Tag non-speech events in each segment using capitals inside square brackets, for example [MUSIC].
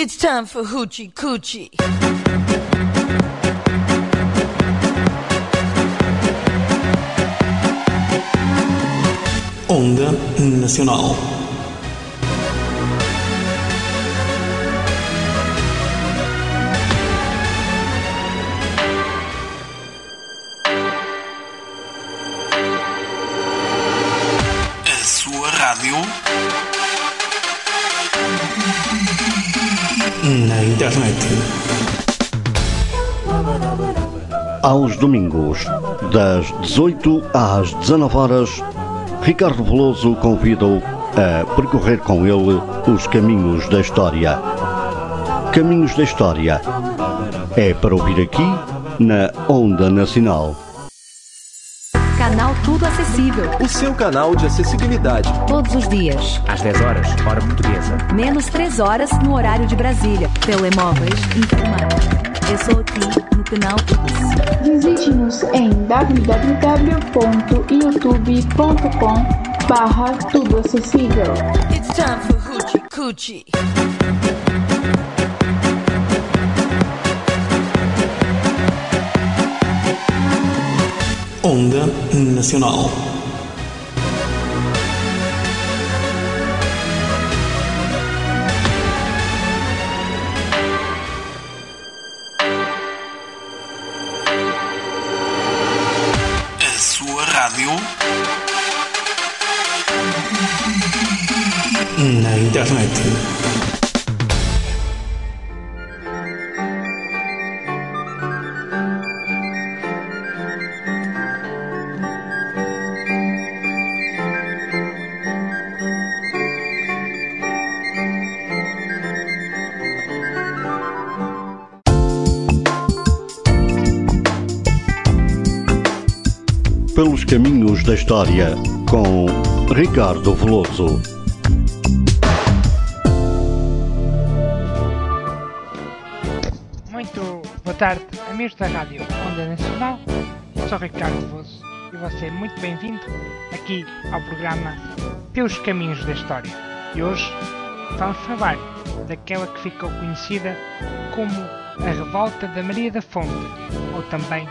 It's time for Hoochie Coochie. Onda Nacional. Aos domingos, das 18 às 19 horas, Ricardo Veloso convida-o a percorrer com ele os caminhos da história. Caminhos da História é para ouvir aqui na Onda Nacional. Canal Tudo Acessível. O seu canal de acessibilidade. Todos os dias. Às 10 horas, hora portuguesa. Menos 3 horas no horário de Brasília. Telemóveis, informática. Eu sou aqui no canal Acessível. Visite-nos em www.youtube.com barra tudo acessível. It's time for Hoochie Coochie. Onda Nacional. Caminhos da história, com Ricardo Veloso. Muito boa tarde, amigos da Rádio Onda Nacional. Eu sou Ricardo Veloso e você é muito bem-vindo aqui ao programa Pelos Caminhos da História. E hoje vamos falar daquela que ficou conhecida como a Revolta da Maria da Fonte, ou também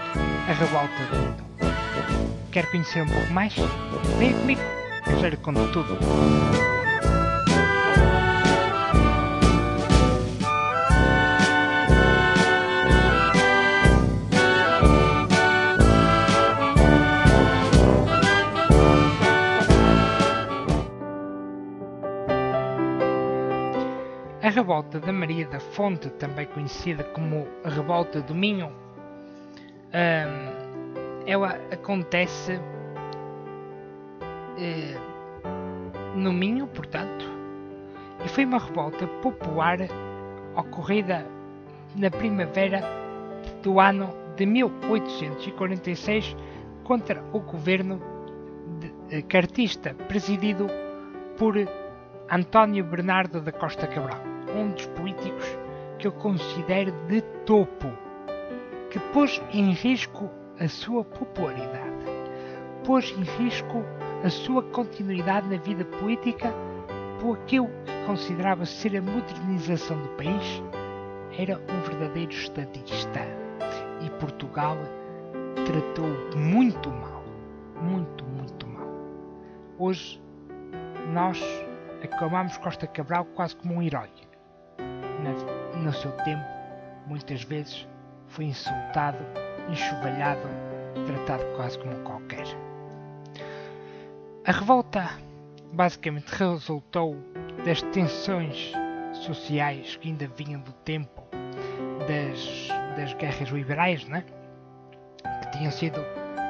a Revolta do Mundo. Quer conhecer um pouco mais? Venha comigo, eu já lhe conto tudo. A revolta da Maria da Fonte, também conhecida como a Revolta do Minho, hum, ela acontece eh, no Minho, portanto, e foi uma revolta popular ocorrida na primavera do ano de 1846 contra o governo de, eh, cartista presidido por António Bernardo da Costa Cabral, um dos políticos que eu considero de topo, que pôs em risco a sua popularidade, pôs em risco a sua continuidade na vida política por aquilo que considerava ser a modernização do país, era um verdadeiro estadista e Portugal tratou muito mal, muito, muito mal. Hoje nós aclamamos Costa Cabral quase como um herói. No seu tempo, muitas vezes foi insultado, enxovalhado, tratado quase como qualquer. A revolta basicamente resultou das tensões sociais que ainda vinham do tempo das, das guerras liberais, né? que tinham sido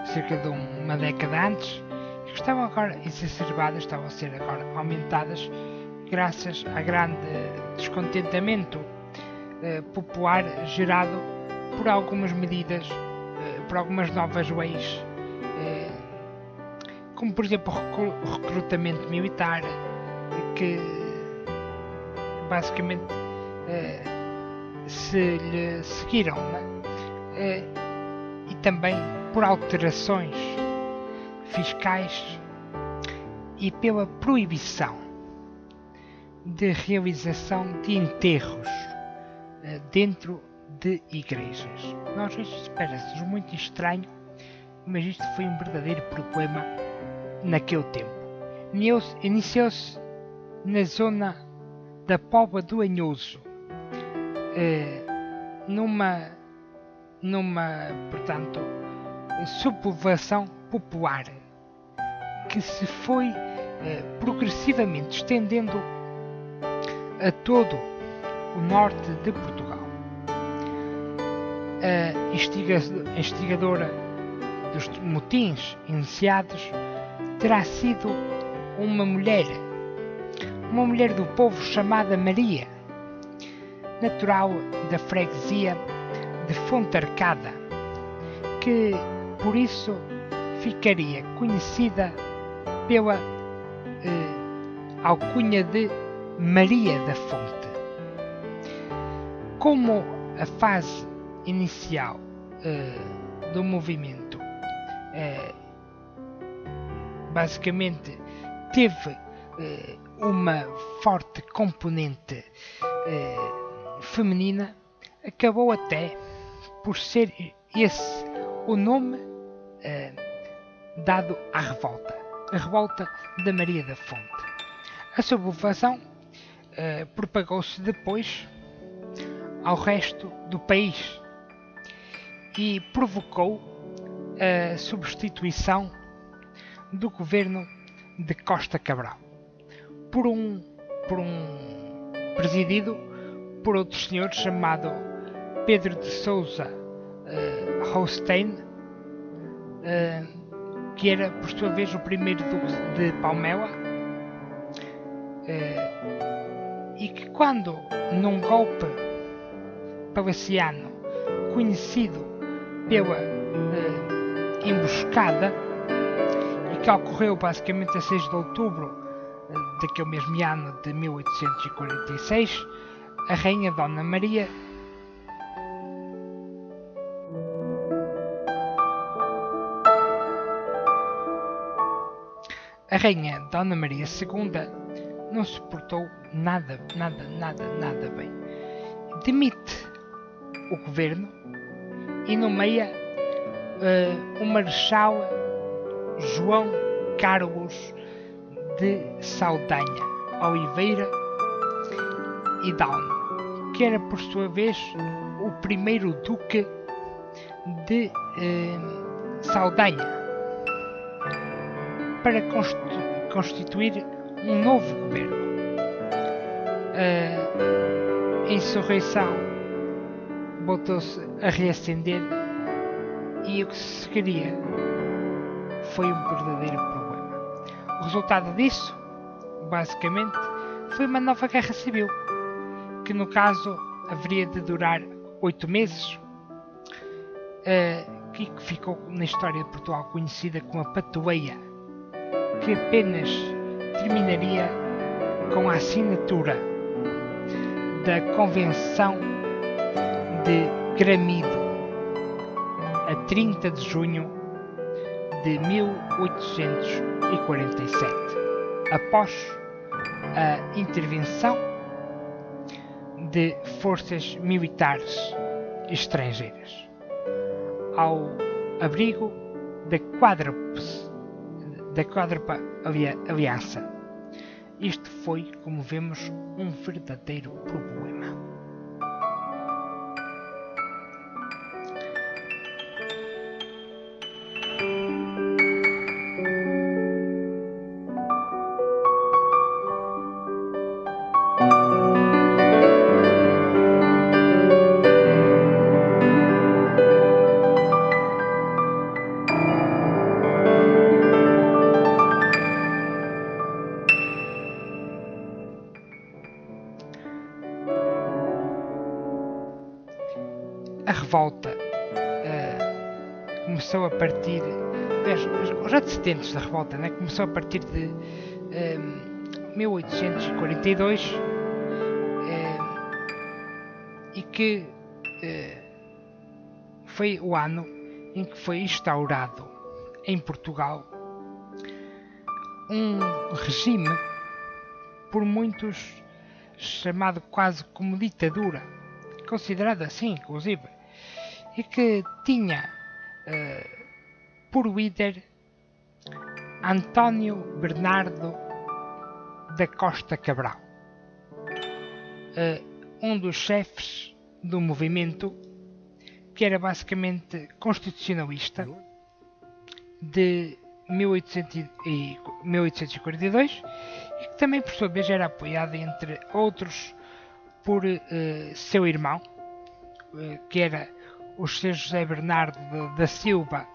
cerca de uma década antes e que estavam agora exacerbadas, estavam a ser agora aumentadas graças a grande descontentamento eh, popular gerado por algumas medidas, por algumas novas leis, eh, como por exemplo o recru- o recrutamento militar, que basicamente eh, se lhe seguiram, né? Eh, e também por alterações fiscais e pela proibição de realização de enterros dentro de igrejas. Nós isto parece muito estranho, mas isto foi um verdadeiro problema naquele tempo. Iniciou-se na zona da Póvoa do Anhoso, eh, numa, numa, portanto, subpovoação popular que se foi eh, progressivamente estendendo a todo o norte de Portugal. A instigadora dos motins iniciados terá sido uma mulher, uma mulher do povo chamada Maria, natural da freguesia de Fontarcada, que por isso ficaria conhecida pela eh, alcunha de Maria da Fonte. Como a fase inicial eh, do movimento eh, basicamente teve eh, uma forte componente feminina, acabou até por ser esse o nome dado à revolta, a revolta da Maria da Fonte. A sublevação propagou-se depois ao resto do país e provocou a substituição do governo de Costa Cabral. Por um, por um presidido por outro senhor chamado Pedro de Souza uh, Holstein, uh, que era por sua vez o primeiro duque de Palmela, uh, e que quando num golpe palaciano conhecido pela emboscada e que ocorreu basicamente a 6 de outubro daquele mesmo ano de 1846, a Rainha Dona Maria A Rainha Dona Maria II não suportou nada, nada, nada, nada bem. Demite o governo e nomeia uh, o Marechal João Carlos de Saldanha, Oliveira e Down, que era por sua vez o primeiro Duque de eh, Saldanha, para constituir um novo governo. A insurreição voltou-se a reacender e o que se seguiria foi um verdadeiro problema. O resultado disso, basicamente, foi uma nova guerra civil, que no caso haveria de durar oito meses, uh, que ficou na história de Portugal conhecida como a Patoeia, que apenas terminaria com a assinatura da Convenção de Gramido a 30 de junho de 1847, após a intervenção de forças militares estrangeiras, ao abrigo da quádruple, da aliança. Isto foi, como vemos, um verdadeiro problema. Revolta uh, começou a partir. Os antecedentes da revolta né, começou a partir de uh, 1842 uh, e que eh, foi o ano em que foi instaurado em Portugal um regime por muitos chamado quase como ditadura considerado assim, inclusive, e que tinha uh, por líder António Bernardo da Costa Cabral, uh, um dos chefes do movimento que era basicamente constitucionalista de 1842 e que também por sua vez era apoiado entre outros por uh, seu irmão uh, que era o Sr. José Bernardo da Silva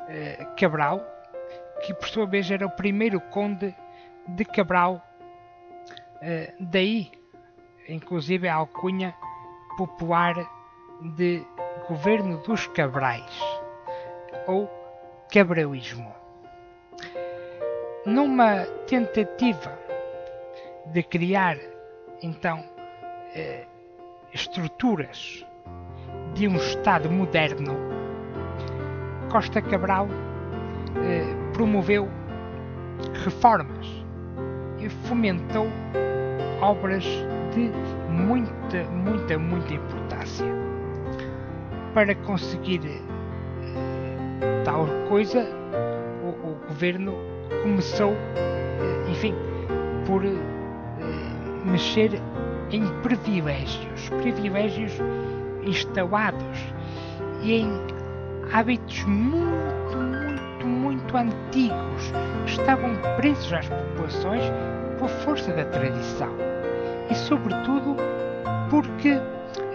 uh, Cabral que por sua vez era o primeiro conde de Cabral daí inclusive a alcunha popular de governo dos Cabrais ou cabralismo numa tentativa de criar então eh, estruturas de um Estado moderno, Costa Cabral eh, promoveu reformas e fomentou obras de muita, muita, muita importância para conseguir eh, tal coisa. O, o governo começou, eh, enfim, por eh, mexer em privilégios, privilégios instalados e em hábitos muito, muito, muito antigos que estavam presos às populações por força da tradição. E, sobretudo, porque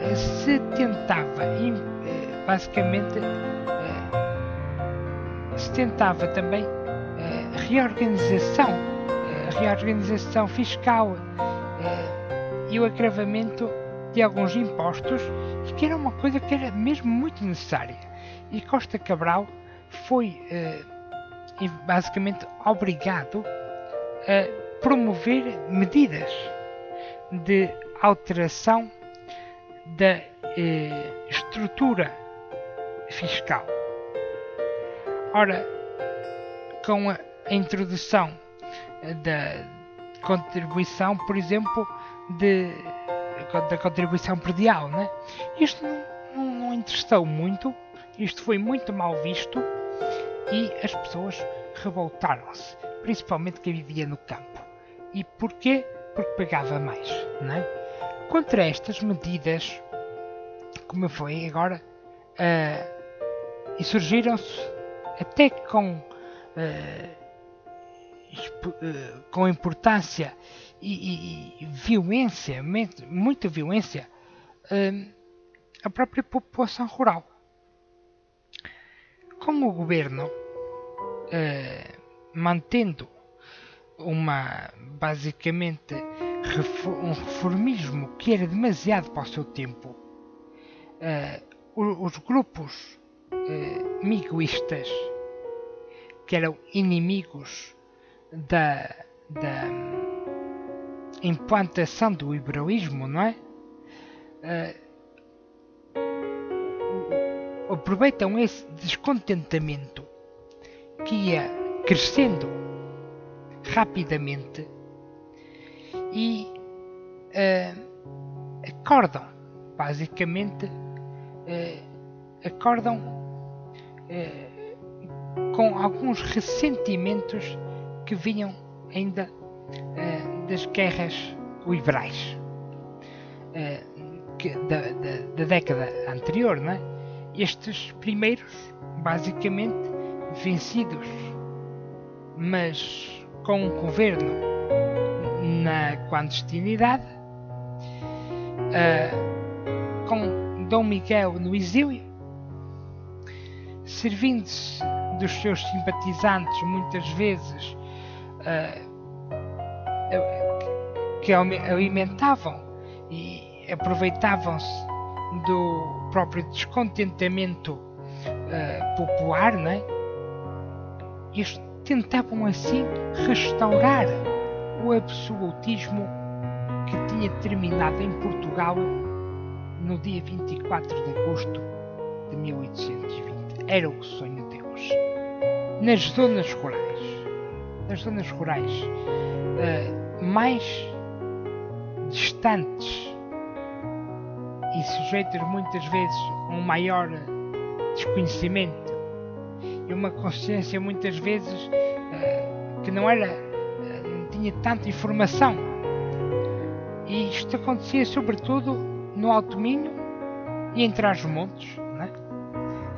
eh, se tentava, basicamente, se tentava também reorganização, eh, reorganização fiscal eh, e o agravamento de alguns impostos, que era uma coisa que era mesmo muito necessária. E Costa Cabral foi eh, basicamente obrigado a promover medidas de alteração da estrutura fiscal. Ora, com a a introdução da contribuição, por exemplo, de, da contribuição predial. Né? Isto não, não, não interessou muito, isto foi muito mal visto e as pessoas revoltaram-se, principalmente quem vivia no campo. E porquê? Porque pagava mais. Né? Contra estas medidas, como foi agora, uh, surgiram-se até com uh, eh, com importância e, e, violência, muita violência, eh, a própria população rural. Como o governo, eh, mantendo uma basicamente um reformismo que era demasiado para o seu tempo, os grupos miguistas que eram inimigos da, da implantação do liberalismo, não é? Uh, aproveitam esse descontentamento que ia crescendo rapidamente e uh, acordam, basicamente, uh, acordam com alguns ressentimentos que vinham ainda das guerras liberais uh, que, da, da, da, década anterior. Né? Estes primeiros, basicamente, vencidos, mas com um governo na clandestinidade, uh, com Dom Miguel no exílio, servindo-se dos seus simpatizantes muitas vezes uh, que alimentavam e aproveitavam-se do próprio descontentamento uh, popular, né? Eles tentavam assim restaurar o absolutismo que tinha terminado em Portugal no dia 24 de agosto de 1820. Era o sonho deles. Nas zonas rurais nas zonas rurais uh, mais distantes. E sujeitos muitas vezes a um maior desconhecimento. E uma consciência muitas vezes uh, que não era uh, não tinha tanta informação. E isto acontecia sobretudo no Alto Minho e em Trás-os-Montes né?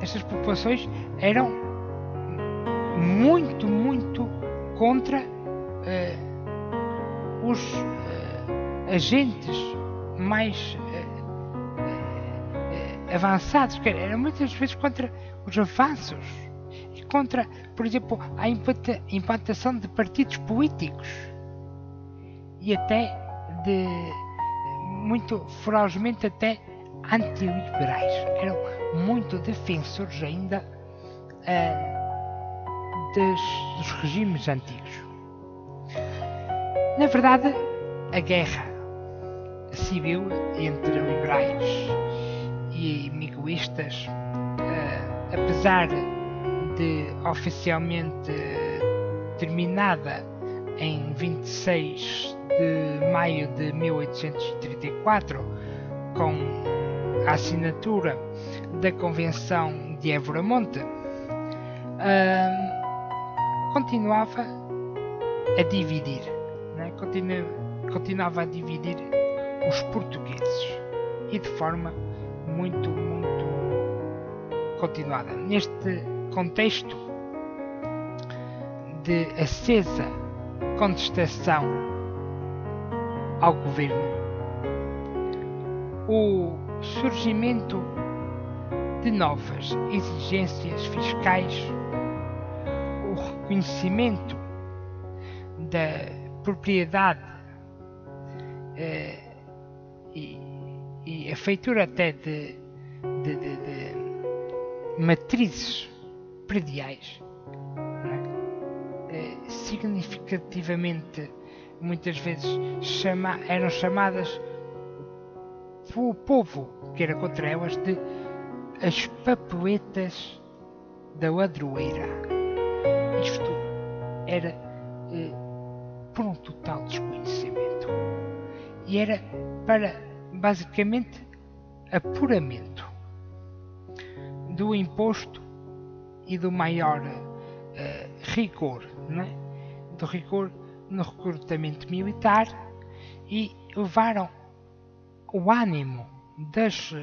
estas populações eram muito muito contra uh, os agentes mais avançados, que era muitas vezes contra os avanços e contra, por exemplo, a implantação de partidos políticos e até de muito ferozmente até antiliberais. Eram muito defensores ainda uh, dos regimes antigos. Na verdade, a guerra civil entre liberais e miguistas, uh, apesar de oficialmente terminada em 26 de maio de 1834, com a assinatura da Convenção de Évora-Monte, uh, continuava a dividir, né? Continu continuava a dividir os portugueses e de forma muito, muito continuada. Neste contexto de acesa contestação ao governo, o surgimento de novas exigências fiscais, o reconhecimento da propriedade eh, e e a feitura até de, de, de, de matrizes prediais é? É, significativamente muitas vezes chama, eram chamadas pelo povo que era contra elas de as papeletas da ladroeira. Isto era eh, por um total desconhecimento. E era para basicamente apuramento do imposto e do maior uh, rigor, é? do rigor no recrutamento militar e levaram o ânimo das, uh,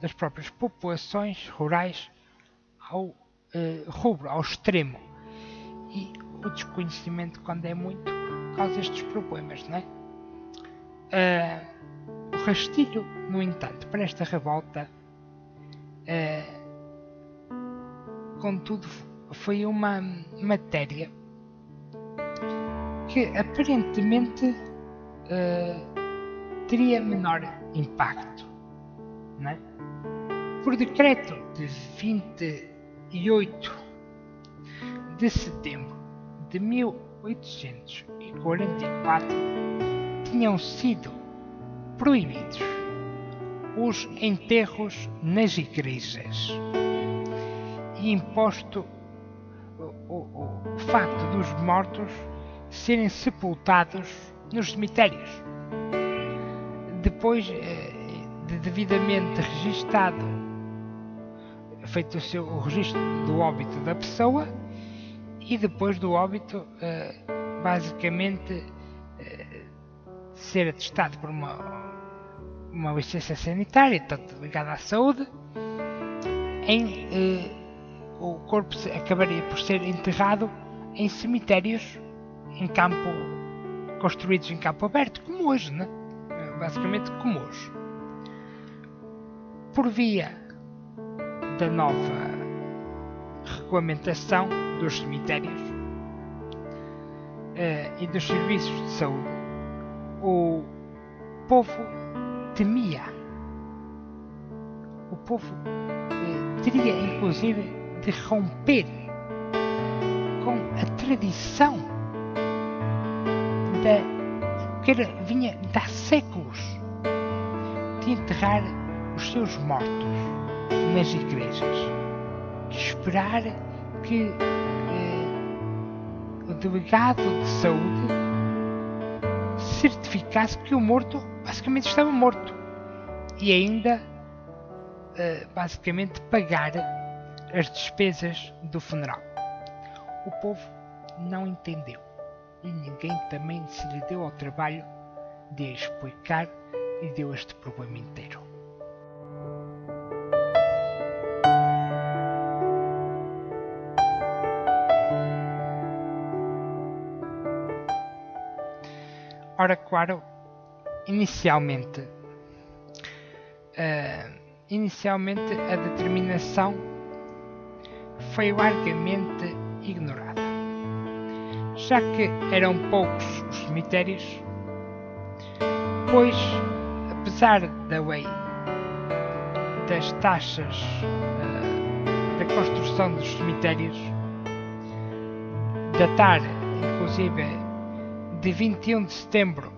das próprias populações rurais ao uh, rubro, ao extremo. E o desconhecimento, quando é muito, causa estes problemas, não é? Uh, rastilho, no entanto, para esta revolta, eh, contudo, foi uma matéria que aparentemente eh, teria menor impacto. É? Por decreto de 28 de setembro de 1844, tinham sido proibidos os enterros nas igrejas e imposto o, o, o facto dos mortos serem sepultados nos cemitérios. Depois eh, de devidamente registado, feito o, seu, o registro do óbito da pessoa e depois do óbito, eh, basicamente eh, ser atestado por uma uma licença sanitária, tanto ligada à saúde, em, eh, o corpo acabaria por ser enterrado em cemitérios em campo construídos em campo aberto, como hoje, né? basicamente como hoje. Por via da nova regulamentação dos cemitérios eh, e dos serviços de saúde, o povo temia. O povo eh, teria inclusive de romper com a tradição da, que era, vinha de há séculos de enterrar os seus mortos nas igrejas, de esperar que delegado de saúde certificasse que o morto basicamente estava morto. E ainda uh, basicamente pagar as despesas do funeral. O povo não entendeu e ninguém também se lhe deu ao trabalho de explicar e deu este problema inteiro. Ora, claro, inicialmente, uh, inicialmente a determinação foi largamente ignorada, já que eram poucos os cemitérios, pois, apesar da lei das taxas uh, da construção dos cemitérios datar, inclusive, de 21 de setembro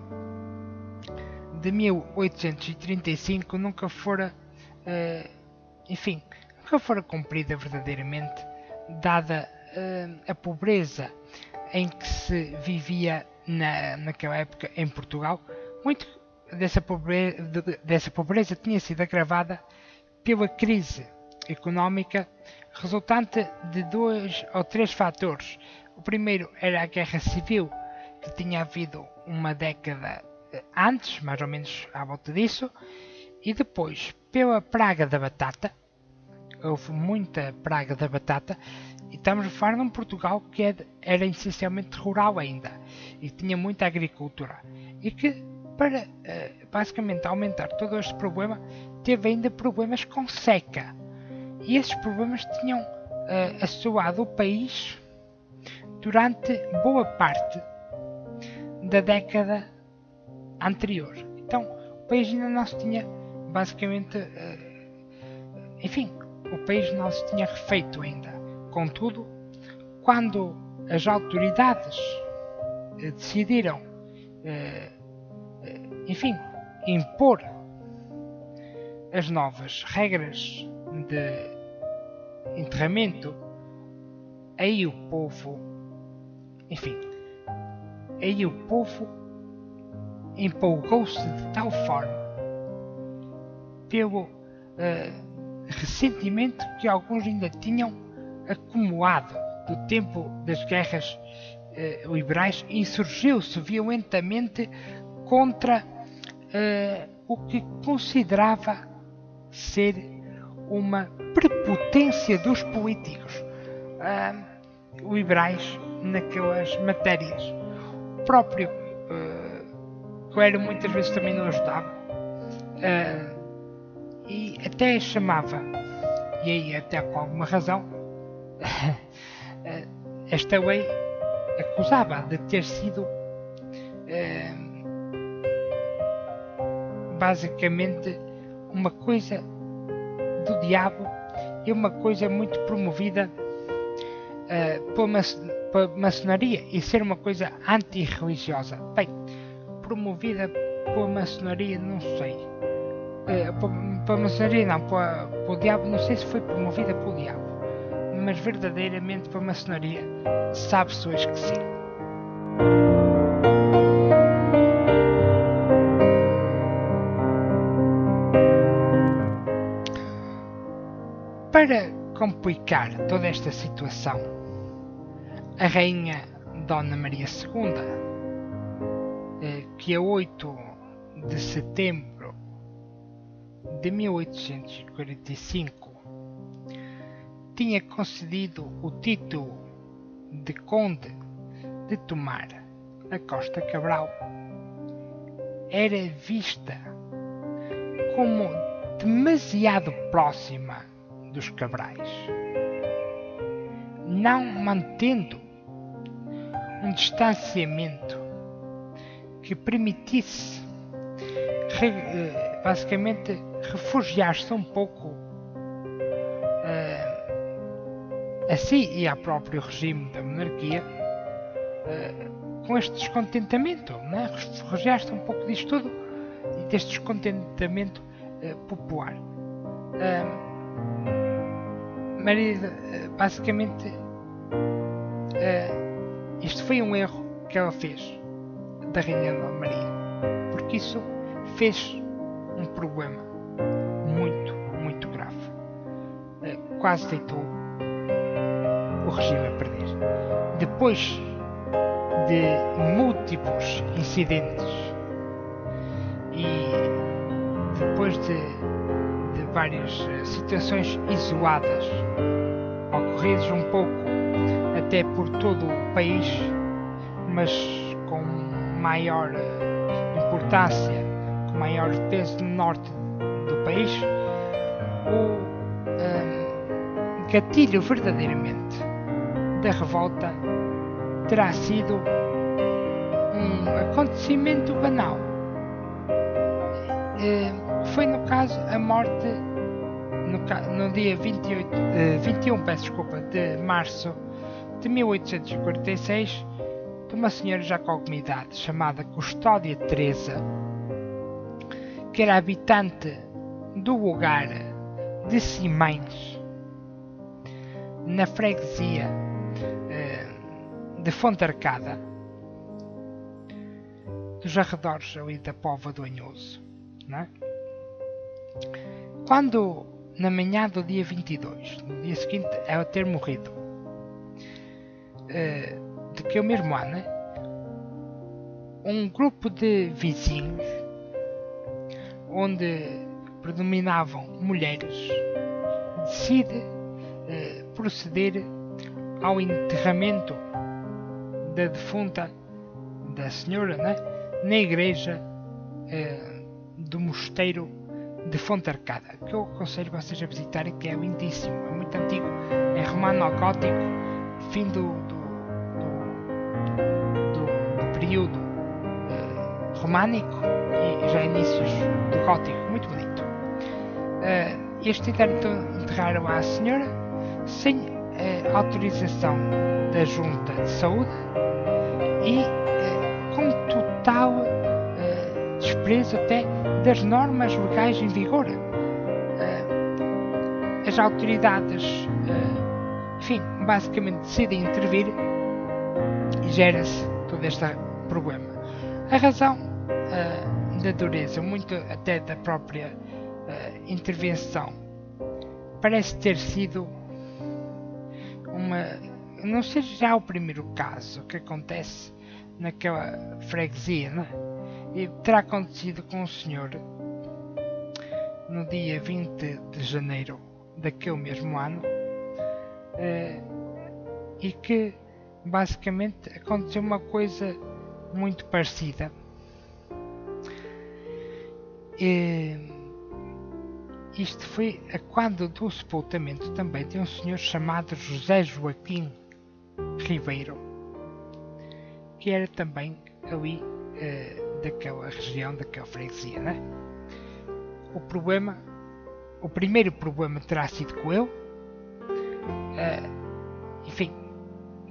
de 1835 nunca fora, uh, enfim, nunca fora cumprida verdadeiramente, dada uh, a pobreza em que se vivia na, naquela época em Portugal. Muito dessa pobreza, dessa pobreza tinha sido agravada pela crise económica resultante de dois ou três fatores. O primeiro era a guerra civil que tinha havido uma década eh, antes, mais ou menos à volta disso, e depois pela praga da batata, houve muita praga da batata, e estamos a falar de um Portugal que é era essencialmente rural ainda, e tinha muita agricultura, e que para eh, basicamente aumentar todo este problema, teve ainda problemas com seca. E esses problemas tinham uh, assoado o país durante boa parte da década anterior. Então, o país ainda não se tinha basicamente, uh, enfim, o país não se tinha refeito ainda. Contudo, quando as autoridades uh, decidiram, uh, enfim, impor as novas regras de enterramento, aí o povo, enfim, Aí o povo empolgou-se de tal forma pelo uh, ressentimento que alguns ainda tinham acumulado do tempo das guerras uh, liberais insurgiu-se violentamente contra uh, o que considerava ser uma prepotência dos políticos liberais naquelas matérias próprio. Uh, Coelho muitas vezes também não ajudava. Uh, e até chamava. E aí até com alguma razão uh, [LAUGHS] esta lei acusava de ter sido basicamente uma coisa do diabo e uma coisa muito promovida uh, pela, para maçonaria e ser uma coisa antirreligiosa. Bem, promovida pela maçonaria, não sei. Uh, para, a maçonaria, não, para o diabo, não sei se foi promovida pelo diabo, mas verdadeiramente para a maçonaria, sabe-se hoje que sim. Para complicar toda esta situação, a Rainha Dona Maria II, eh, que a 8 de setembro de 1845 tinha concedido o título de Conde de Tomar a Costa Cabral, era vista como demasiado próxima dos Cabrais, não mantendo um distanciamento que permitisse eh, basicamente refugiar-se um pouco uh, a si e ao próprio regime da monarquia uh, com este descontentamento, né? refugiar-se um pouco disto tudo e deste descontentamento popular. Maria, basicamente, isto foi um erro que ela fez da Rainha Dona Maria, porque isso fez um problema muito, muito grave. quase deitou o regime a perder. Depois de múltiplos incidentes e depois de, de várias eh, situações isoladas ocorridas um pouco até por todo o país, mas com maior eh, importância, com maior peso no norte do país, o um, gatilho verdadeiramente da revolta terá sido um acontecimento banal. Uh, foi no caso a morte no, no dia 28, uh, 21 peço desculpa, de março de 1846 de uma senhora já com alguma idade chamada Custódia Teresa que era habitante do lugar de Simães na freguesia de Fonte Arcada, dos arredores ali da Pova do Anhoso. É? Quando, na manhã do dia 22, no dia seguinte ela ter morrido, uh, de que o mesmo ano, um grupo de vizinhos, onde predominavam mulheres, decide uh, proceder ao enterramento da defunta da senhora né? na igreja eh, do mosteiro de Fonte Arcada, que eu aconselho vocês a visitarem, que é lindíssimo, é muito antigo, é romano-gótico, fim do, do, do, do período eh, românico e já inícios do gótico, muito bonito. Eh, este então enterraram a senhora sem eh, autorização da Junta de Saúde e com total desprezo até das normas legais em vigor. As autoridades, enfim, basicamente decidem intervir gera-se todo este problema. A razão da dureza, muito até da própria intervenção, parece ter sido uma não seja já o primeiro caso que acontece naquela freguesia, né? E terá acontecido com o senhor no dia 20 de janeiro daquele mesmo ano eh, e que basicamente aconteceu uma coisa muito parecida. E, isto foi a quando do sepultamento também de um senhor chamado José Joaquim Ribeiro, que era também ali uh, daquela região, daquela freguesia. Né? O problema, o primeiro problema terá sido com ele. Uh, enfim,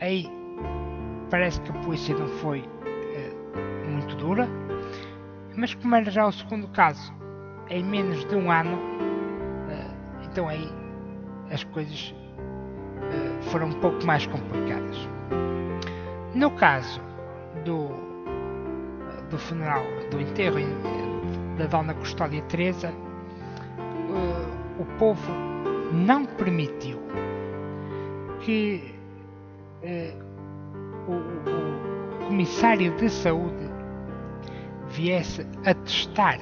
aí parece que a polícia não foi uh, muito dura, mas como era já o segundo caso, em menos de um ano, então aí as coisas foram um pouco mais complicadas. No caso do, do funeral, do enterro da Dona Custódia Teresa, o povo não permitiu que o, o comissário de saúde viesse atestar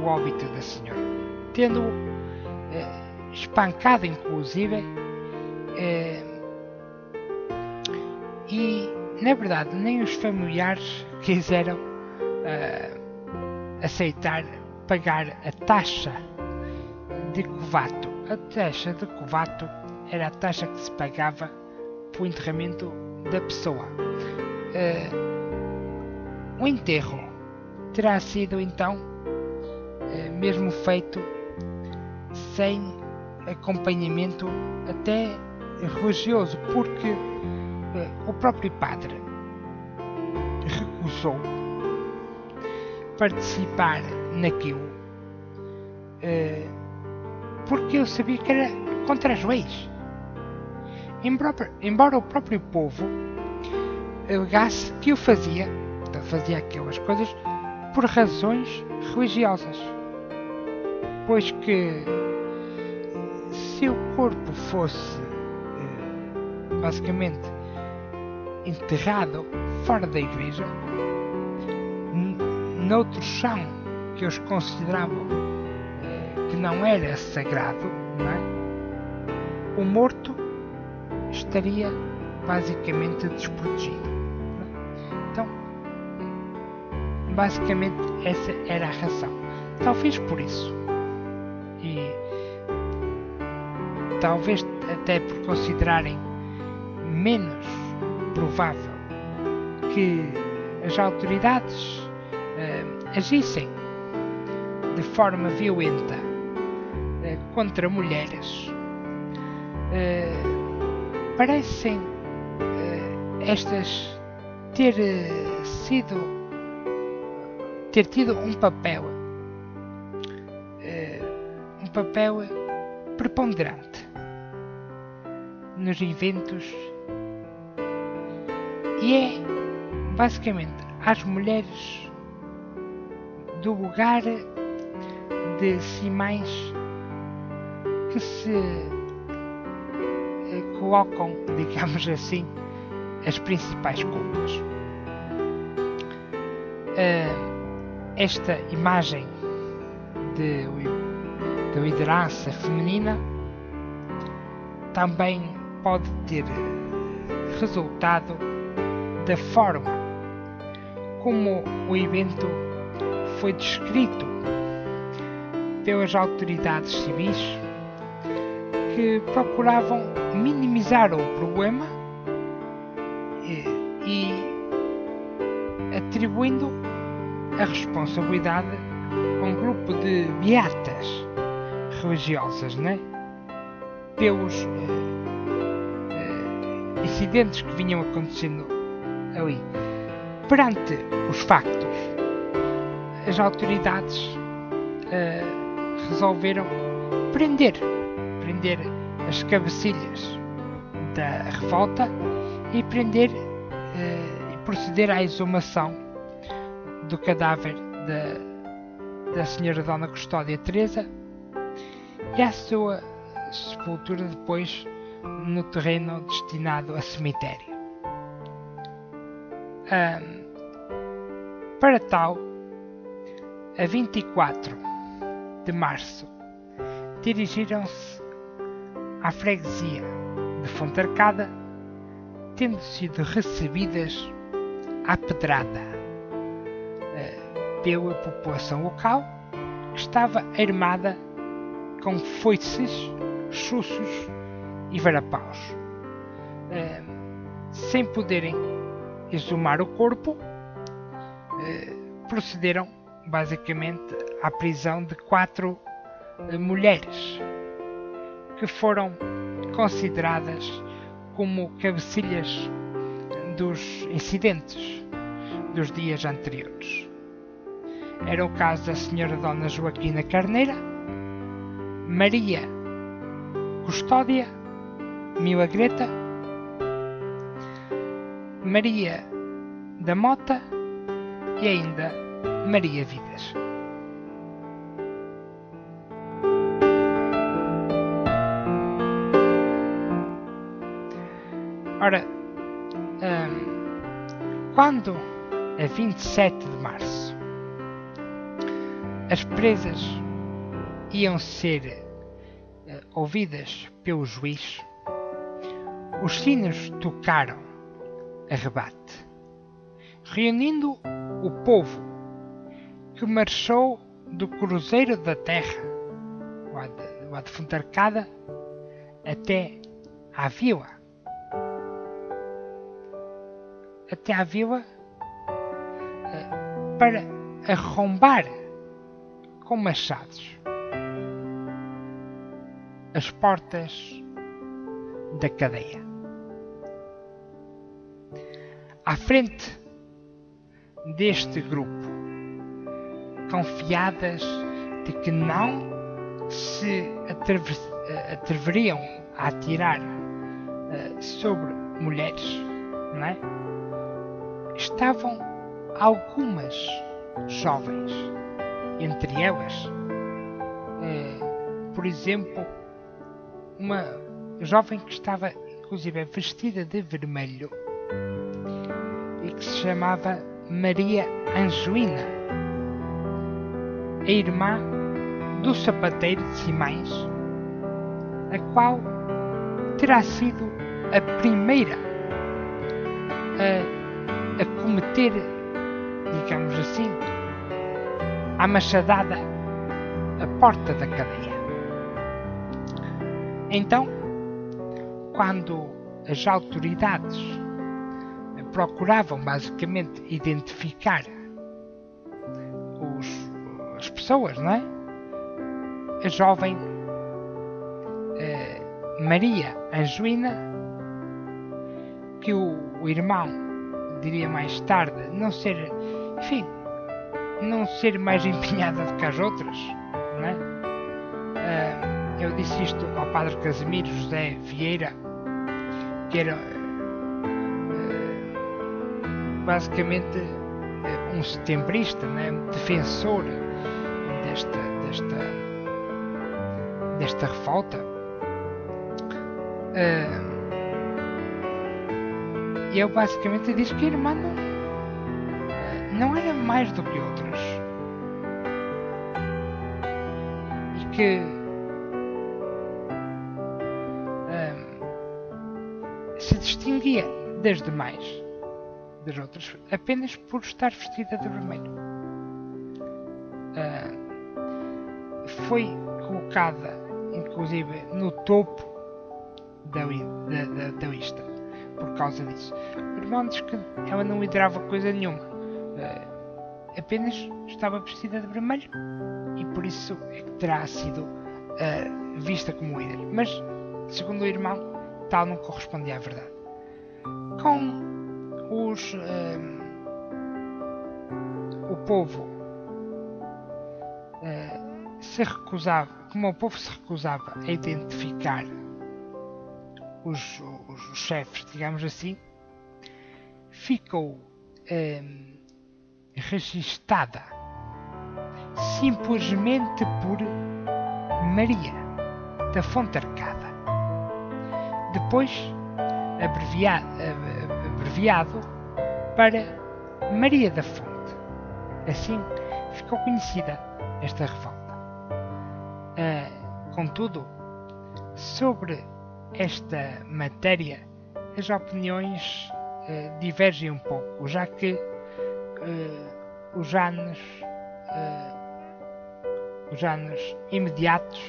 o óbito da senhora, tendo espancado inclusive é, e, na verdade, nem os familiares quiseram uh, aceitar pagar a taxa de covato. A taxa de covato era a taxa que se pagava o enterramento da pessoa. Uh, o enterro terá sido então uh, mesmo feito sem acompanhamento até religioso, porque uh, o próprio padre recusou participar naquilo porque eu sabia que era contra as leis. Embora, o próprio povo alegasse que o fazia, então fazia aquelas coisas por razões religiosas, pois que se o corpo fosse eh, basicamente enterrado fora da igreja, noutro chão que eles consideravam eh, que não era sagrado, não é? o morto estaria basicamente desprotegido. Então, basicamente essa era a razão. Talvez por isso. E talvez até por considerarem menos provável que as autoridades uh, agissem de forma violenta uh, contra mulheres, uh, parecem estas ter sido ter tido um papel um papel preponderante nos eventos e é basicamente às mulheres do lugar de Simães que se colocam, digamos assim, as principais culpas. Uh, esta imagem de, de liderança feminina também pode ter resultado da forma como o evento foi descrito pelas autoridades civis que procuravam minimizar o problema e, e atribuindo a responsabilidade a um grupo de beatas religiosas, né? pelos uh, uh, incidentes que vinham acontecendo ali. Perante os factos, as autoridades uh, resolveram prender, prender as cabecilhas da revolta e prender uh, e proceder à exumação do cadáver da, da senhora Dona Custódia Teresa e à sua sepultura depois no terreno destinado a cemitério. Um, para tal, a 24 de março, dirigiram-se à freguesia de Fontarcada, tendo sido recebidas à pedrada uh, pela população local, que estava armada com foices, chuços e varapaus, uh, sem poderem exumar o corpo, eh, procederam basicamente à prisão de quatro eh, mulheres que foram consideradas como cabecilhas dos incidentes dos dias anteriores. Era o caso da senhora Dona Joaquina Carneira, Maria Custódia, Milagreta, Maria da Mota e ainda Maria Vidas. Ora, hum, quando a 27 de março as presas iam ser uh, ouvidas pelo juiz, os sinos tocaram a rebate, reunindo o povo que marchou do Cruzeiro da Terra, lá de, lá até à vila. Até à vila para arrombar com machados as portas da cadeia. À frente deste grupo, confiadas de que não se atreveriam a atirar uh, sobre mulheres, não é? Estavam algumas jovens, entre elas, uh, por exemplo, uma jovem que estava inclusive vestida de vermelho e que se chamava Maria Anjoina, a irmã do sapateiro de Simães, a qual terá sido a primeira a, a cometer, digamos assim, a machadada a porta da cadeia. Então, quando as autoridades procuravam basicamente identificar os, as pessoas, não é? A jovem eh, Maria Anjoina, que o, o irmão diria mais tarde não ser, enfim, não ser mais empenhada do que as outras, não é? Uh, eu disse isto ao padre Casimiro José Vieira, que era uh, basicamente uh, um setembrista, né? defensor desta, desta, desta revolta. E eu basicamente disse que a irmã não, não era mais do que outras. E que um, se distinguia das demais, das outras, apenas por estar vestida de vermelho. Uh, foi colocada, inclusive, no topo da, da, da, da lista por causa disso. O irmão diz que ela não liderava coisa nenhuma, uh, apenas estava vestida de vermelho e por isso é que terá sido uh, vista como líder. Mas, segundo o irmão, tal não correspondia à verdade. Com os. Uh, o povo se recusava, como o povo se recusava a identificar os, os, chefes, digamos assim, ficou hum, registada simplesmente por Maria da Fonte Arcada. Depois abreviado, abreviado para Maria da Fonte. Assim ficou conhecida esta revolta. Uh, contudo, sobre esta matéria, as opiniões uh, divergem um pouco, já que uh, os anos uh, os anos imediatos,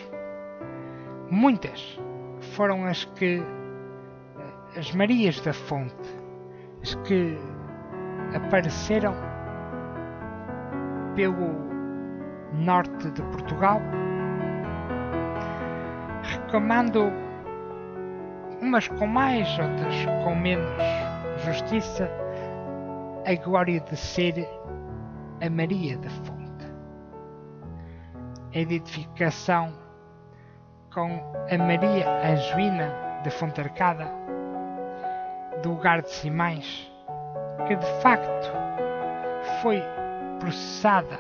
muitas foram as que as Marias da Fonte, as que apareceram pelo norte de Portugal, reclamando umas com mais, outras com menos justiça, a glória de ser a Maria da Fonte. A identificação com a Maria Anjoina de Fonte Arcada, do lugar de Simães, que de facto foi processada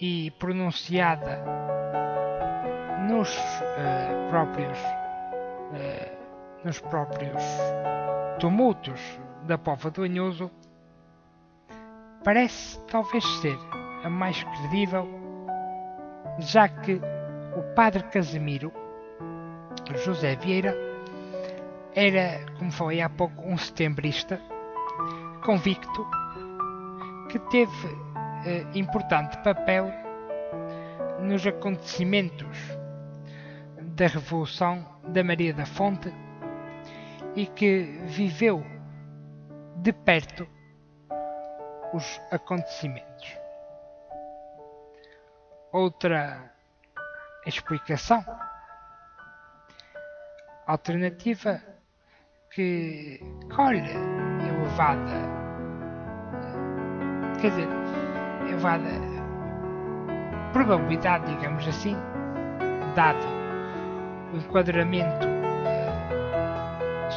e pronunciada nos uh, próprios eh, nos próprios tumultos da Pova do Anhoso, parece talvez ser a mais credível, já que o padre Casimiro José Vieira era, como falei há pouco, um setembrista convicto que teve eh, importante papel nos acontecimentos da Revolução da Maria da Fonte e que viveu de perto os acontecimentos. Outra explicação alternativa que colhe elevada, quer dizer, elevada probabilidade, digamos assim, dado o enquadramento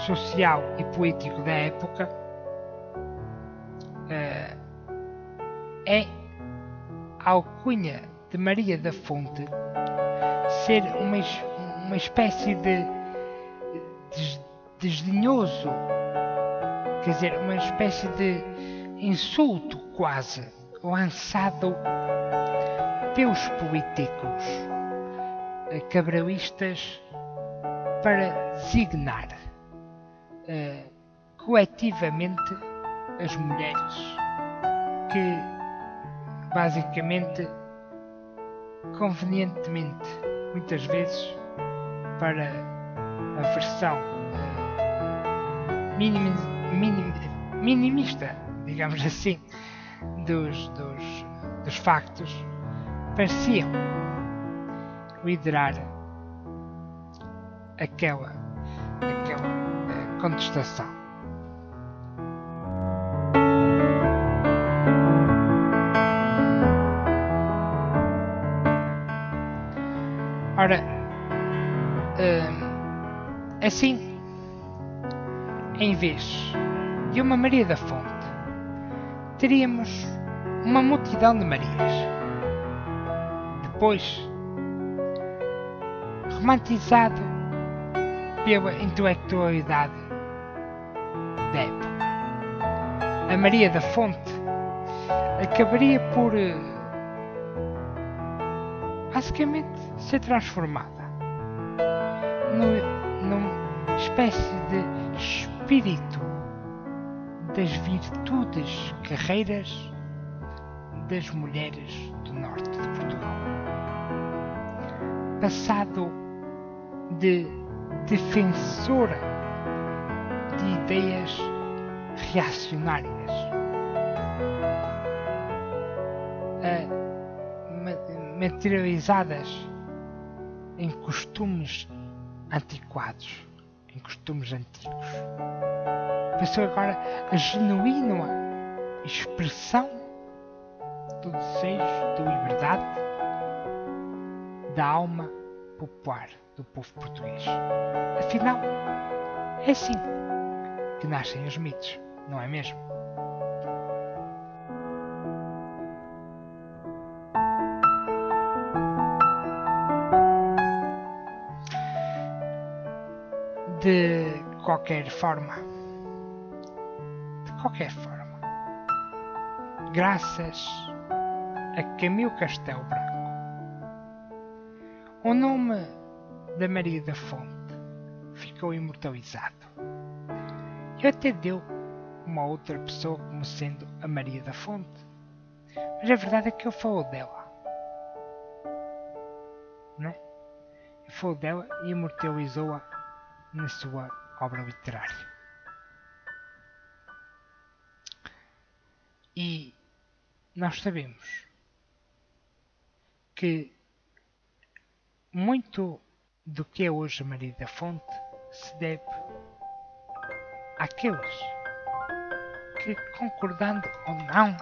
social e político da época é a alcunha de Maria da Fonte ser uma, uma espécie de des- desdenhoso, quer dizer, uma espécie de insulto quase lançado pelos políticos. eh, cabralistas para designar eh, coletivamente as mulheres que basicamente convenientemente muitas vezes para a versão eh, minim, minim, minimista digamos assim dos, dos, dos factos pareciam liderar aquela, aquela eh, contestação. Ora, hum, assim, em vez de uma Maria da Fonte, teríamos uma multidão de Marias. Depois, romantizado pela intelectualidade da época. A Maria da Fonte acabaria por eh, basicamente ser transformada nu- numa espécie de espírito das virtudes guerreiras das mulheres do norte de Portugal. Passado de defensora de ideias reacionárias a ma- materializadas em costumes antiquados, em costumes antigos. Passou agora a genuína expressão do desejo de liberdade da alma popular do povo português. Afinal, é assim que nascem os mitos, não é mesmo? De qualquer forma, de qualquer forma, graças a Camilo Castelo Branco, o nome da Maria da Fonte ficou imortalizado. E até deu uma outra pessoa como sendo a Maria da Fonte. Mas a verdade é que eu falo dela. Não é? Eu falo dela e imortalizou-a na sua obra literária. E nós sabemos que muito do que é hoje Maria da Fonte se deve àqueles que, concordando ou não,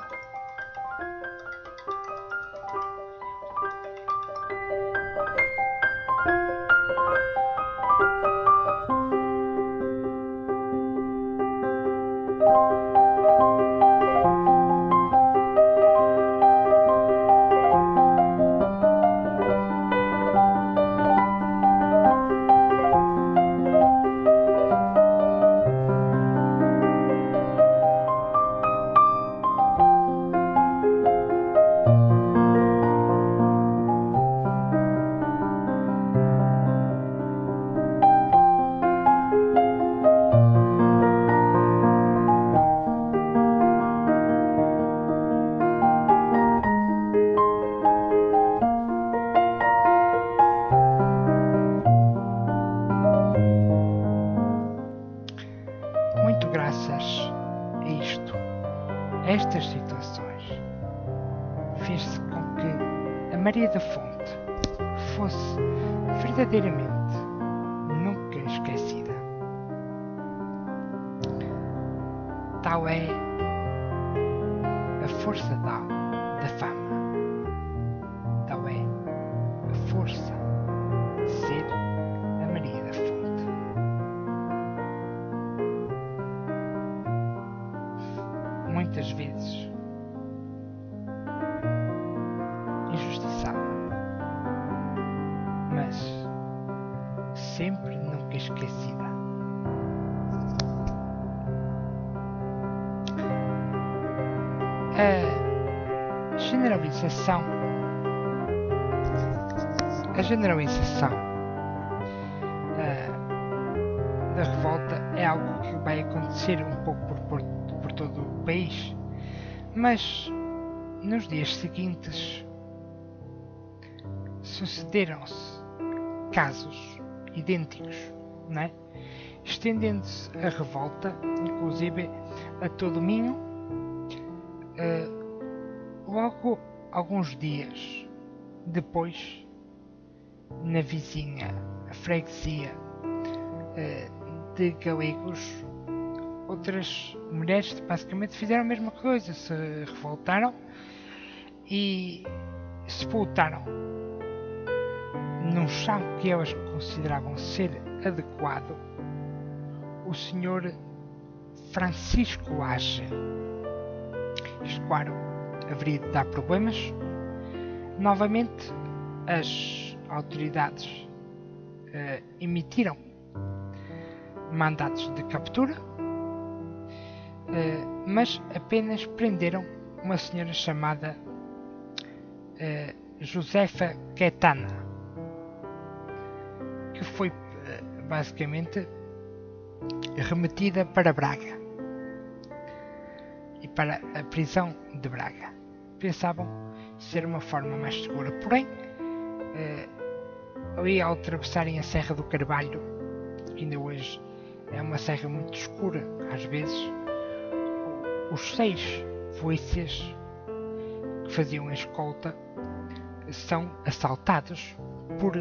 generalização a generalização uh, da revolta é algo que vai acontecer um pouco por, por, por todo o país, mas nos dias seguintes sucederam-se casos idênticos, não é? estendendo-se a revolta, inclusive a todo o Minho, uh, alguns dias depois, na vizinha freguesia uh, de Galegos, outras mulheres basicamente fizeram a mesma coisa, se revoltaram e sepultaram num chão que elas consideravam ser adequado o senhor Francisco Age. Isto, claro, haveria de dar problemas. Novamente, as autoridades uh, emitiram mandatos de captura, uh, mas apenas prenderam uma senhora chamada uh, Josefa Quetana, que foi basicamente remetida para Braga e para a prisão de Braga. Pensavam ser uma forma mais segura, porém, ali ao atravessarem a Serra do Carvalho, que ainda hoje é uma serra muito escura, às vezes, os seis polícias que faziam a escolta são assaltados por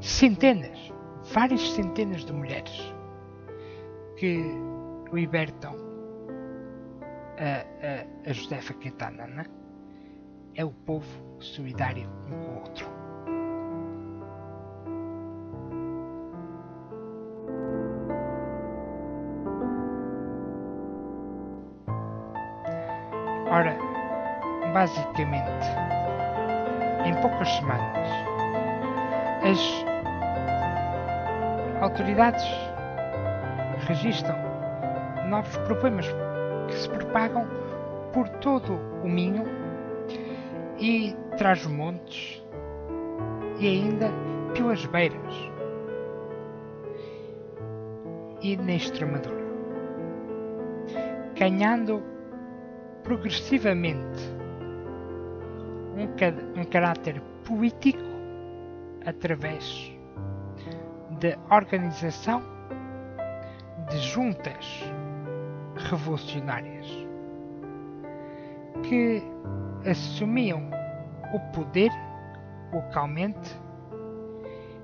centenas, várias centenas de mulheres que libertam a, a, a Josefa Quintana. É o povo solidário um com o outro. Ora, basicamente, em poucas semanas, as autoridades registram novos problemas que se propagam por todo o Minho e traz montes e ainda pelas beiras e na Extremadura, ganhando progressivamente um, um caráter político através da organização de juntas revolucionárias que assumiam o poder localmente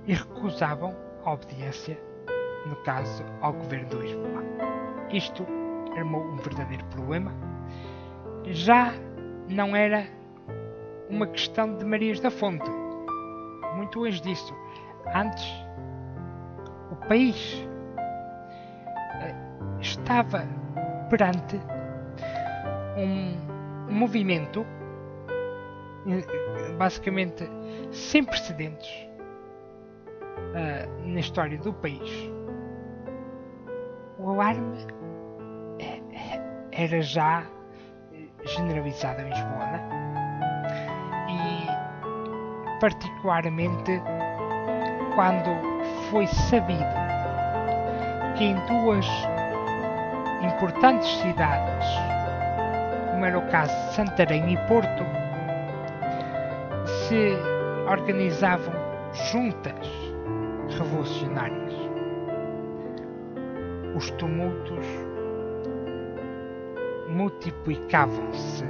e recusavam a obediência, no caso, ao governo de Lisboa. Isto armou um verdadeiro problema. Já não era uma questão de Marias da Fonte, muito longe disso. Antes, o país estava perante um movimento basicamente sem precedentes uh, na história do país. O alarme era já generalizado em Lisboa e particularmente quando foi sabido que em duas importantes cidades, como era o caso de Santarém e Porto, se organizavam juntas revolucionárias. Os tumultos multiplicavam-se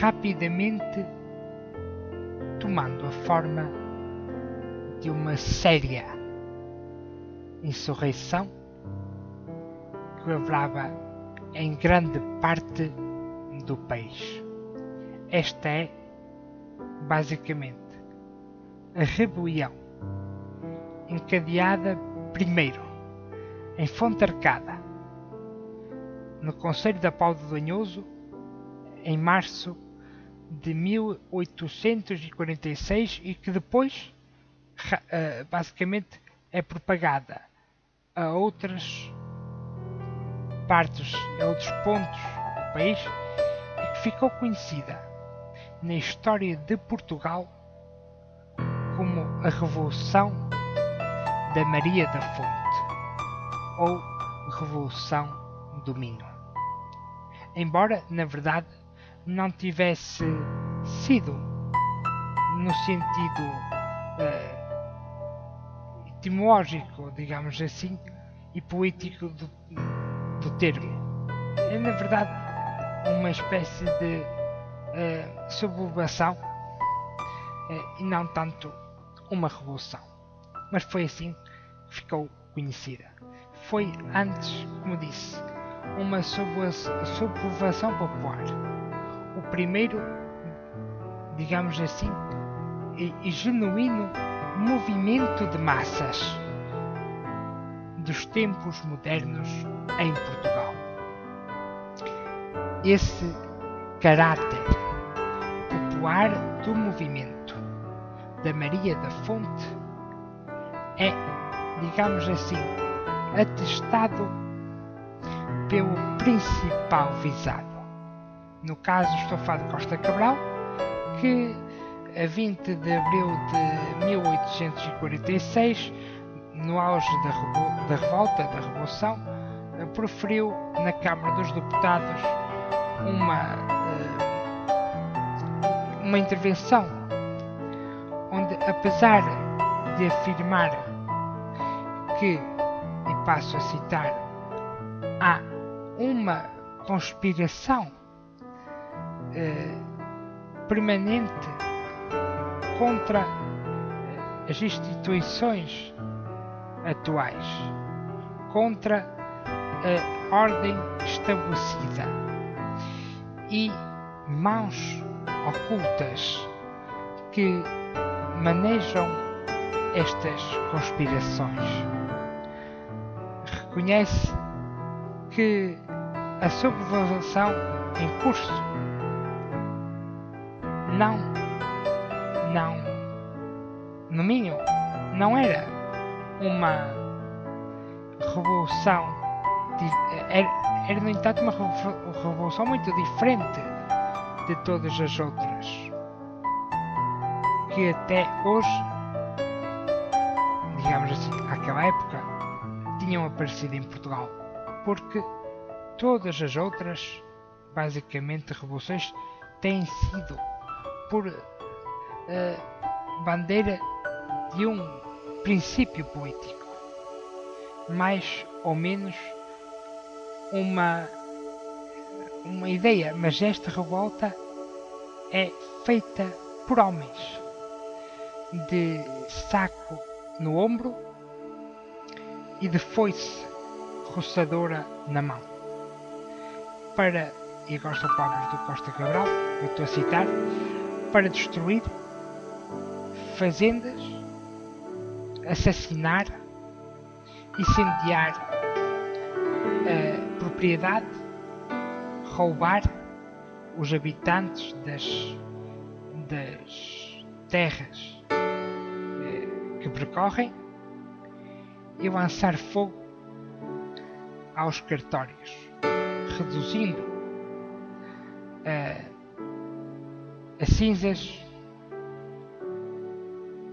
rapidamente, tomando a forma de uma séria insurreição que lavrava em grande parte do país. Esta é, basicamente, a rebelião encadeada primeiro em Fonte Arcada, no Conselho da Pau de Lanhoso, em março de 1846 e que depois uh, basicamente é propagada a outras partes, a outros pontos do país e que ficou conhecida na história de Portugal como a Revolução da Maria da Fonte ou Revolução do Minho. Embora, na verdade, não tivesse sido no sentido uh, etimológico, digamos assim, e político do, do termo. É, na verdade, uma espécie de uh, sublevação uh, e não tanto uma revolução. Mas foi assim que ficou conhecida. Foi antes, como disse, uma sublevação popular. O primeiro, digamos assim, e, e genuíno movimento de massas dos tempos modernos em Portugal. Esse caráter popular do movimento da Maria da Fonte é, digamos assim, atestado pelo principal visado. No caso, estou a falar de Costa Cabral, que a 20 de abril de 1846, no auge da, da revolta, da revolução, proferiu na Câmara dos Deputados uma, uma intervenção onde, apesar de afirmar que, e passo a citar, há uma conspiração eh, permanente contra as instituições atuais, contra a ordem estabelecida e mãos ocultas que manejam estas conspirações. Reconhece que a sublevação em curso não, não, no mínimo, não era uma revolução, era, era no entanto uma revolução muito diferente de todas as outras que até hoje, digamos assim, àquela época, tinham aparecido em Portugal, porque todas as outras, basicamente, revoluções têm sido por uh, bandeira de um princípio político, mais ou menos uma, uma ideia, mas esta revolta é feita por homens de saco no ombro e de foice roçadora na mão. Para, e agora são palavras do Costa Cabral, eu estou a citar, para destruir fazendas, assassinar, incendiar a propriedade, roubar os habitantes das, das terras que percorrem e lançar fogo aos cartórios, reduzindo a, a cinzas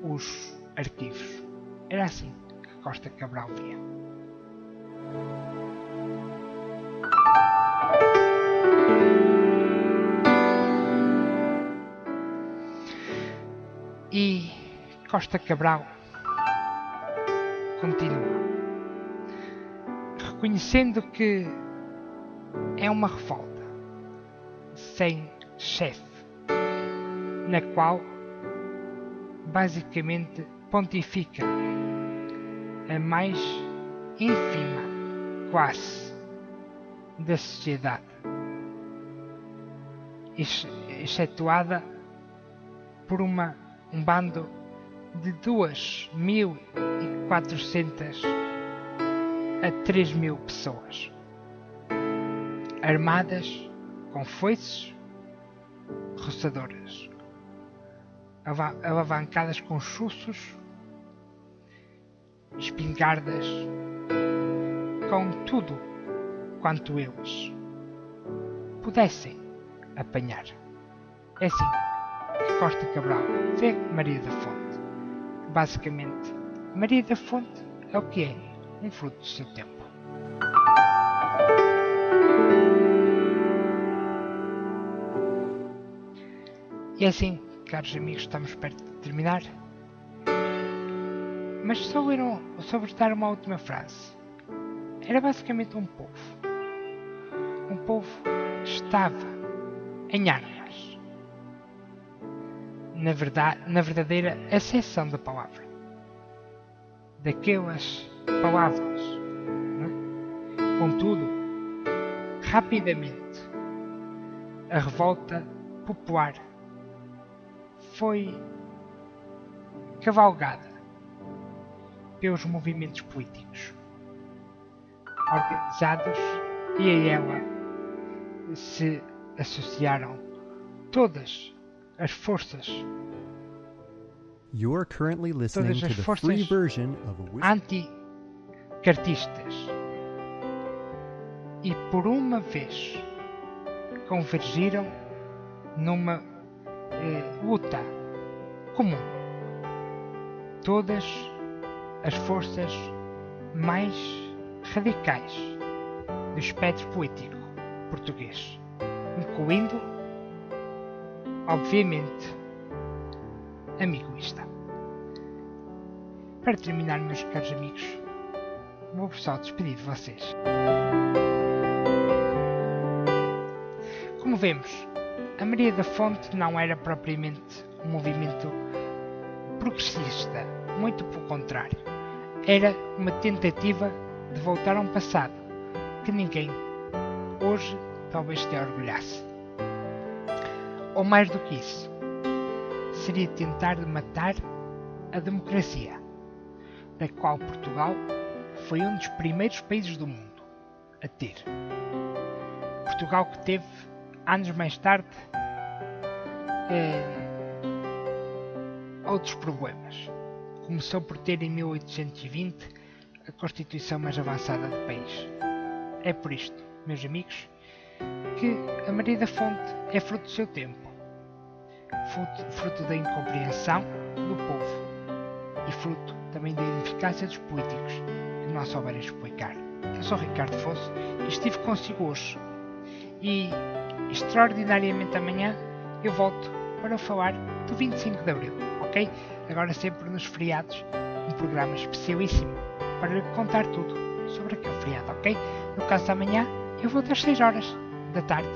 os arquivos. Era assim que Costa Cabral via. Costa Cabral. Continua, reconhecendo que é uma revolta sem chefe, na qual basicamente pontifica a mais ínfima classe da sociedade, excetuada por uma, um bando de duas mil e quatrocentas a três mil pessoas, armadas com foices roçadoras, alavancadas com chuços espingardas, com tudo quanto eles pudessem apanhar. É assim que Costa Cabral vê Maria da Fonte. Basicamente, Maria da Fonte é o que é, um fruto do seu tempo. E é assim, caros amigos, estamos perto de terminar. Mas só ouviram sobre dar uma última frase. Era basicamente um povo. Um povo que estava em armas. Na, verdade, na verdadeira acessão da palavra. Daquelas palavras. É? Contudo, rapidamente, a revolta popular foi cavalgada pelos movimentos políticos organizados e a ela se associaram todas as forças You are currently listening todas to as the forças free version of a anticartistas e por uma vez convergiram numa eh, luta comum. Todas as forças mais radicais do espectro político português, incluindo, obviamente, a miguista. Para terminar, meus caros amigos, vou só despedir de vocês. Como vemos, a Maria da Fonte não era propriamente um movimento progressista, muito pelo contrário. Era uma tentativa de voltar a um passado que ninguém hoje talvez se orgulhasse. Ou mais do que isso, seria tentar matar a democracia, da qual Portugal foi um dos primeiros países do mundo a ter. Portugal que teve, anos mais tarde, eh, outros problemas. Começou por ter em 1820 a Constituição mais avançada do país. É por isto, meus amigos, que a Maria da Fonte é fruto do seu tempo, fruto, fruto da incompreensão do povo e fruto também da ineficácia dos políticos que não souberam explicar. Eu sou Ricardo Fosso e estive consigo hoje. E extraordinariamente amanhã eu volto para falar do 25 de Abril, ok? Agora sempre nos feriados, um programa especialíssimo para contar tudo sobre aquele feriado, ok? No caso de amanhã, eu vou às 6 horas da tarde.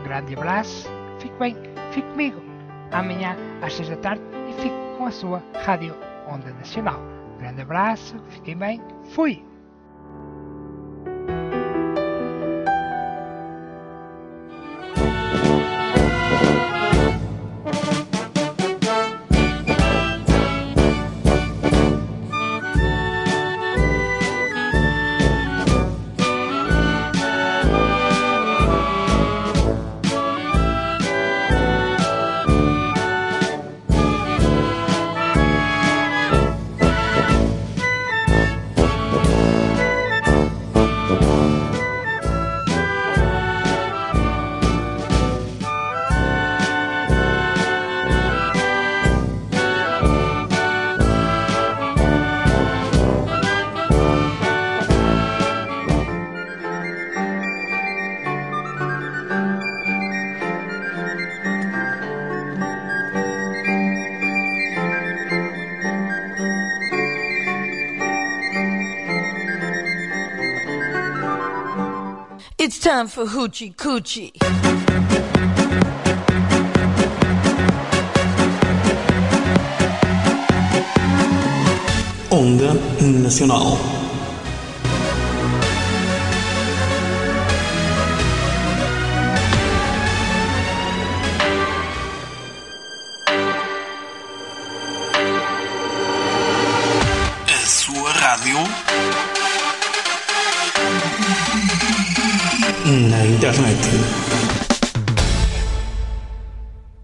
Um grande abraço, fique bem, fique comigo amanhã às 6 da tarde e fique com a sua Rádio Onda Nacional. Grande abraço, fiquem bem, fui! Time for Hoochie Coochie. Onda Nacional.